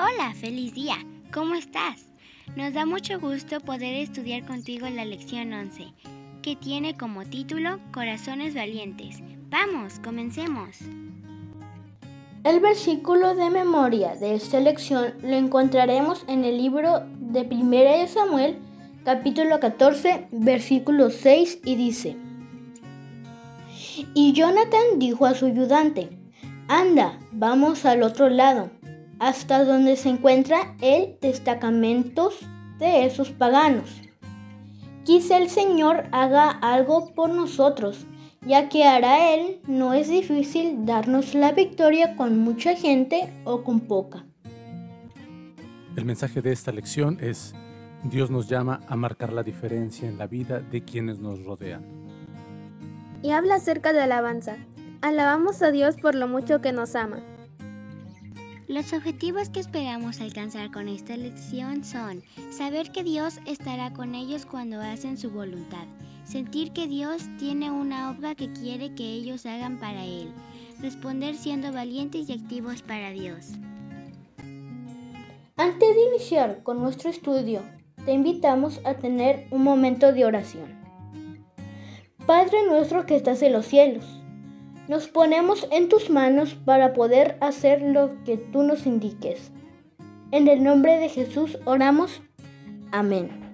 Hola, feliz día. ¿Cómo estás? Nos da mucho gusto poder estudiar contigo la lección 11, que tiene como título Corazones Valientes. Vamos, comencemos. El versículo de memoria de esta lección lo encontraremos en el libro de 1 Samuel, capítulo 14, versículo 6 y dice, Y Jonathan dijo a su ayudante, Anda, vamos al otro lado, hasta donde se encuentra el destacamento de esos paganos. Quizá el Señor haga algo por nosotros, ya que hará Él no es difícil darnos la victoria con mucha gente o con poca. El mensaje de esta lección es, Dios nos llama a marcar la diferencia en la vida de quienes nos rodean. Y habla acerca de alabanza. Alabamos a Dios por lo mucho que nos ama. Los objetivos que esperamos alcanzar con esta lección son saber que Dios estará con ellos cuando hacen su voluntad, sentir que Dios tiene una obra que quiere que ellos hagan para Él, responder siendo valientes y activos para Dios. Antes de iniciar con nuestro estudio, te invitamos a tener un momento de oración. Padre nuestro que estás en los cielos, nos ponemos en tus manos para poder hacer lo que tú nos indiques. En el nombre de Jesús oramos. Amén.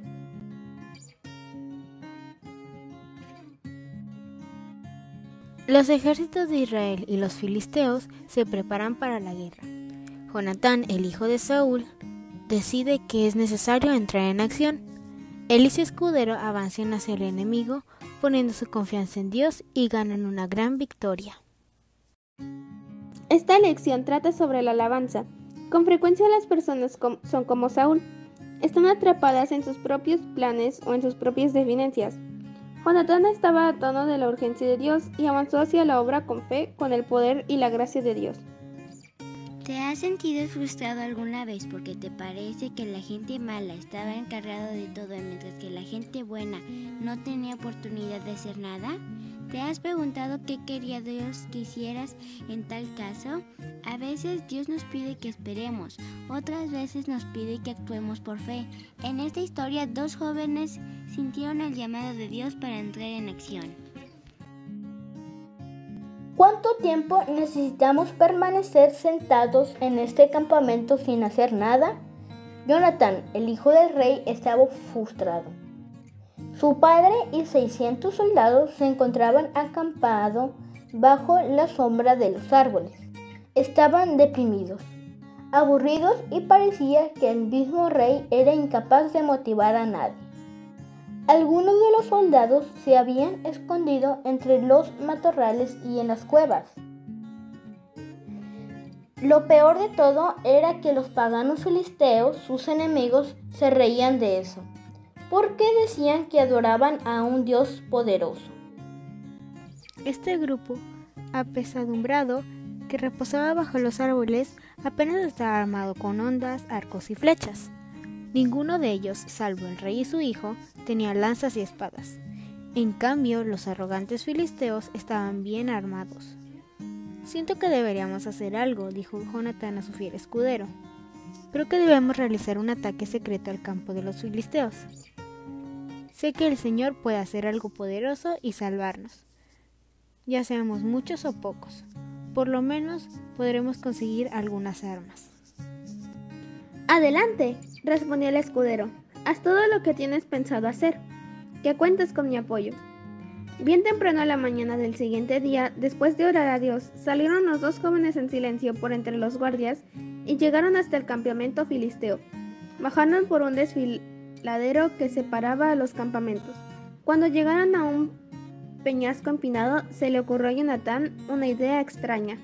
Los ejércitos de Israel y los filisteos se preparan para la guerra. Jonatán, el hijo de Saúl, decide que es necesario entrar en acción. Él y su escudero avanzan hacia el enemigo poniendo su confianza en Dios y ganan una gran victoria. Esta lección trata sobre la alabanza. Con frecuencia las personas son como Saúl, están atrapadas en sus propios planes o en sus propias deficiencias. Jonatán estaba a tono de la urgencia de Dios y avanzó hacia la obra con fe, con el poder y la gracia de Dios. ¿Te has sentido frustrado alguna vez porque te parece que la gente mala estaba encargada de todo mientras que la gente buena no tenía oportunidad de hacer nada? ¿Te has preguntado qué quería Dios que hicieras en tal caso? A veces Dios nos pide que esperemos, otras veces nos pide que actuemos por fe. En esta historia dos jóvenes sintieron el llamado de Dios para entrar en acción. ¿Cuánto tiempo necesitamos permanecer sentados en este campamento sin hacer nada? Jonathan, el hijo del rey, estaba frustrado. Su padre y 600 soldados se encontraban acampados bajo la sombra de los árboles. Estaban deprimidos, aburridos y parecía que el mismo rey era incapaz de motivar a nadie. Algunos de los soldados se habían escondido entre los matorrales y en las cuevas. Lo peor de todo era que los paganos filisteos, sus enemigos, se reían de eso, porque decían que adoraban a un Dios poderoso. Este grupo, apesadumbrado, que reposaba bajo los árboles, apenas estaba armado con ondas, arcos y flechas. Ninguno de ellos, salvo el rey y su hijo, tenía lanzas y espadas. En cambio, los arrogantes filisteos estaban bien armados. Siento que deberíamos hacer algo, dijo Jonathan a su fiel escudero. Creo que debemos realizar un ataque secreto al campo de los filisteos. Sé que el Señor puede hacer algo poderoso y salvarnos. Ya seamos muchos o pocos, por lo menos podremos conseguir algunas armas. Adelante, respondió el escudero. Haz todo lo que tienes pensado hacer, que cuentes con mi apoyo. Bien temprano a la mañana del siguiente día, después de orar a Dios, salieron los dos jóvenes en silencio por entre los guardias y llegaron hasta el campamento filisteo. Bajaron por un desfiladero que separaba a los campamentos. Cuando llegaron a un peñasco empinado, se le ocurrió a Jonathan una idea extraña.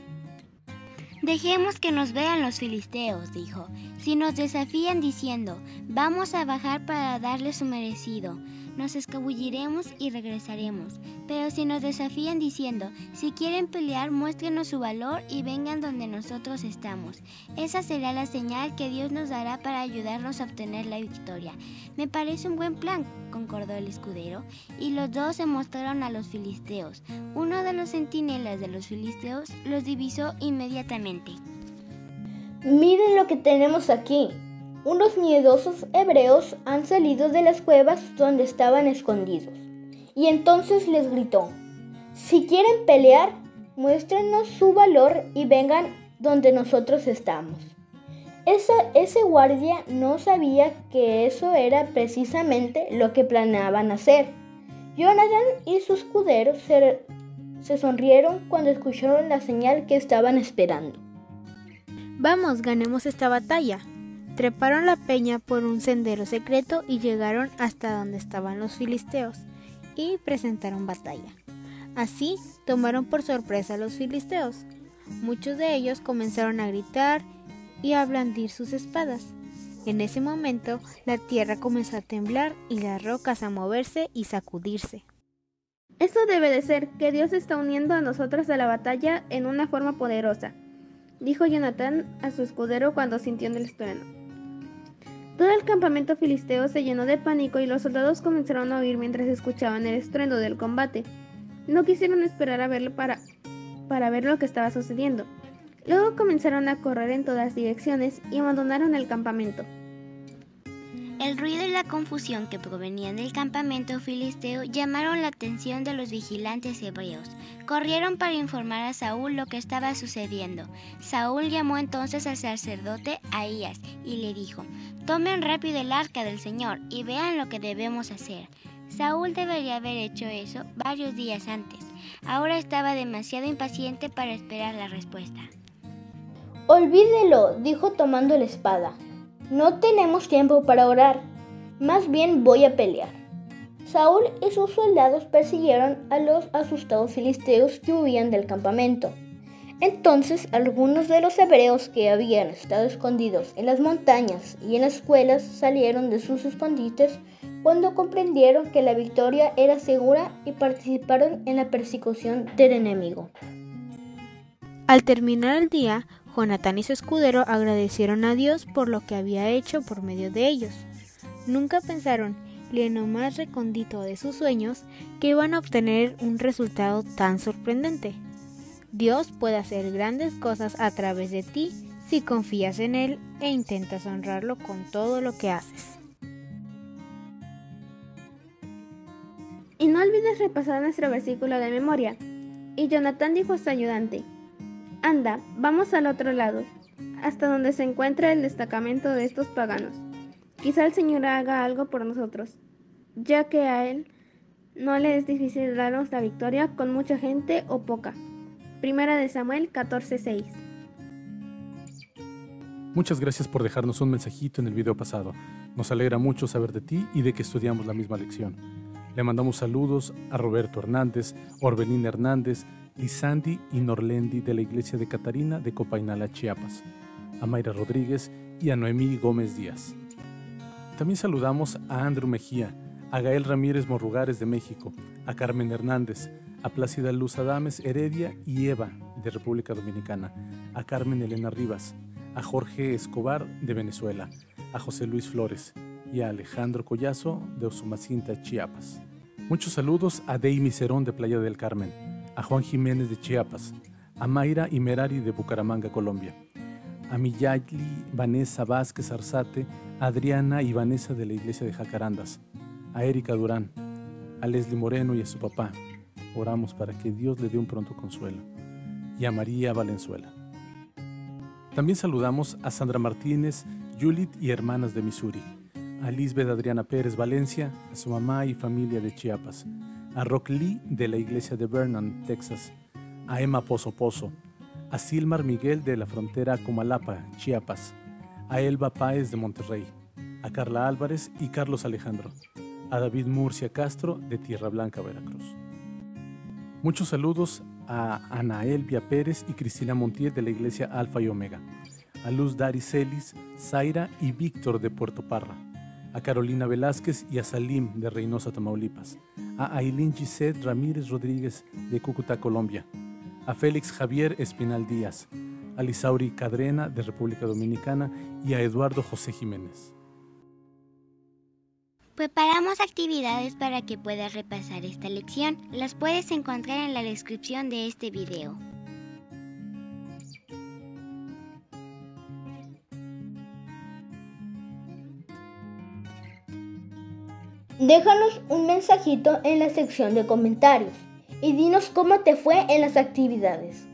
Dejemos que nos vean los filisteos, dijo. Si nos desafían diciendo, vamos a bajar para darles su merecido, nos escabulliremos y regresaremos. Pero si nos desafían diciendo, si quieren pelear, muéstrenos su valor y vengan donde nosotros estamos. Esa será la señal que Dios nos dará para ayudarnos a obtener la victoria. Me parece un buen plan, concordó el escudero, y los dos se mostraron a los filisteos. Uno de los centinelas de los filisteos los divisó inmediatamente. Miren lo que tenemos aquí. Unos miedosos hebreos han salido de las cuevas donde estaban escondidos. Y entonces les gritó, si quieren pelear, muéstrenos su valor y vengan donde nosotros estamos. ese guardia no sabía que eso era precisamente lo que planeaban hacer. Jonathan y sus escuderos se, se sonrieron cuando escucharon la señal que estaban esperando. Vamos, ganemos esta batalla. Treparon la peña por un sendero secreto y llegaron hasta donde estaban los filisteos y presentaron batalla. Así tomaron por sorpresa a los filisteos. Muchos de ellos comenzaron a gritar y a blandir sus espadas. En ese momento la tierra comenzó a temblar y las rocas a moverse y sacudirse. Eso debe de ser que Dios está uniendo a nosotros a la batalla en una forma poderosa, dijo Jonatán a su escudero cuando sintió el estruendo. Todo el campamento filisteo se llenó de pánico y los soldados comenzaron a oír mientras escuchaban el estruendo del combate. No quisieron esperar a verlo para, para ver lo que estaba sucediendo. Luego comenzaron a correr en todas direcciones y abandonaron el campamento. El ruido y la confusión que provenían del campamento filisteo llamaron la atención de los vigilantes hebreos. Corrieron para informar a Saúl lo que estaba sucediendo. Saúl llamó entonces al sacerdote Ahías y le dijo, Tomen rápido el arca del Señor y vean lo que debemos hacer. Saúl debería haber hecho eso varios días antes. Ahora estaba demasiado impaciente para esperar la respuesta. Olvídelo, dijo tomando la espada. No tenemos tiempo para orar. Más bien voy a pelear. Saúl y sus soldados persiguieron a los asustados filisteos que huían del campamento. Entonces algunos de los hebreos que habían estado escondidos en las montañas y en las escuelas salieron de sus escondites cuando comprendieron que la victoria era segura y participaron en la persecución del enemigo. Al terminar el día, Jonatán y su escudero agradecieron a Dios por lo que había hecho por medio de ellos. Nunca pensaron, ni en más recondito de sus sueños, que iban a obtener un resultado tan sorprendente. Dios puede hacer grandes cosas a través de ti si confías en Él e intentas honrarlo con todo lo que haces. Y no olvides repasar nuestro versículo de memoria. Y Jonatán dijo a su ayudante, Anda, vamos al otro lado, hasta donde se encuentra el destacamento de estos paganos. Quizá el Señor haga algo por nosotros, ya que a Él no le es difícil darnos la victoria con mucha gente o poca. Primera de Samuel 14:6 Muchas gracias por dejarnos un mensajito en el video pasado. Nos alegra mucho saber de ti y de que estudiamos la misma lección. Le mandamos saludos a Roberto Hernández, Orbelín Hernández, Lisandi y Norlendi de la iglesia de Catarina de Copainala, Chiapas, a Mayra Rodríguez y a Noemí Gómez Díaz. También saludamos a Andrew Mejía, a Gael Ramírez Morrugares de México, a Carmen Hernández, a Plácida Luz Adames Heredia y Eva de República Dominicana, a Carmen Elena Rivas, a Jorge Escobar de Venezuela, a José Luis Flores, y a Alejandro Collazo de Osumacinta, Chiapas. Muchos saludos a Dey Miserón de Playa del Carmen, a Juan Jiménez de Chiapas, a Mayra y Merari de Bucaramanga, Colombia, a Miyali Vanessa Vázquez Arzate, Adriana y Vanessa de la Iglesia de Jacarandas, a Erika Durán, a Leslie Moreno y a su papá. Oramos para que Dios le dé un pronto consuelo. Y a María Valenzuela. También saludamos a Sandra Martínez, Julit y hermanas de Missouri a Lisbeth Adriana Pérez Valencia, a su mamá y familia de Chiapas, a Rock Lee de la iglesia de Vernon, Texas, a Emma Pozo Pozo, a Silmar Miguel de la frontera Comalapa, Chiapas, a Elba Páez de Monterrey, a Carla Álvarez y Carlos Alejandro, a David Murcia Castro de Tierra Blanca, Veracruz. Muchos saludos a Ana Elvia Pérez y Cristina Montiel de la iglesia Alfa y Omega, a Luz Dari Celis, Zaira y Víctor de Puerto Parra, a Carolina Velázquez y a Salim de Reynosa, Tamaulipas, a Ailín Gisette Ramírez Rodríguez de Cúcuta, Colombia, a Félix Javier Espinal Díaz, a Lisauri Cadrena de República Dominicana y a Eduardo José Jiménez. Preparamos actividades para que puedas repasar esta lección. Las puedes encontrar en la descripción de este video. Déjanos un mensajito en la sección de comentarios y dinos cómo te fue en las actividades.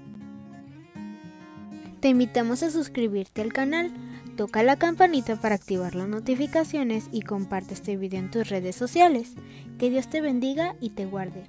Te invitamos a suscribirte al canal, toca la campanita para activar las notificaciones y comparte este video en tus redes sociales. Que Dios te bendiga y te guarde.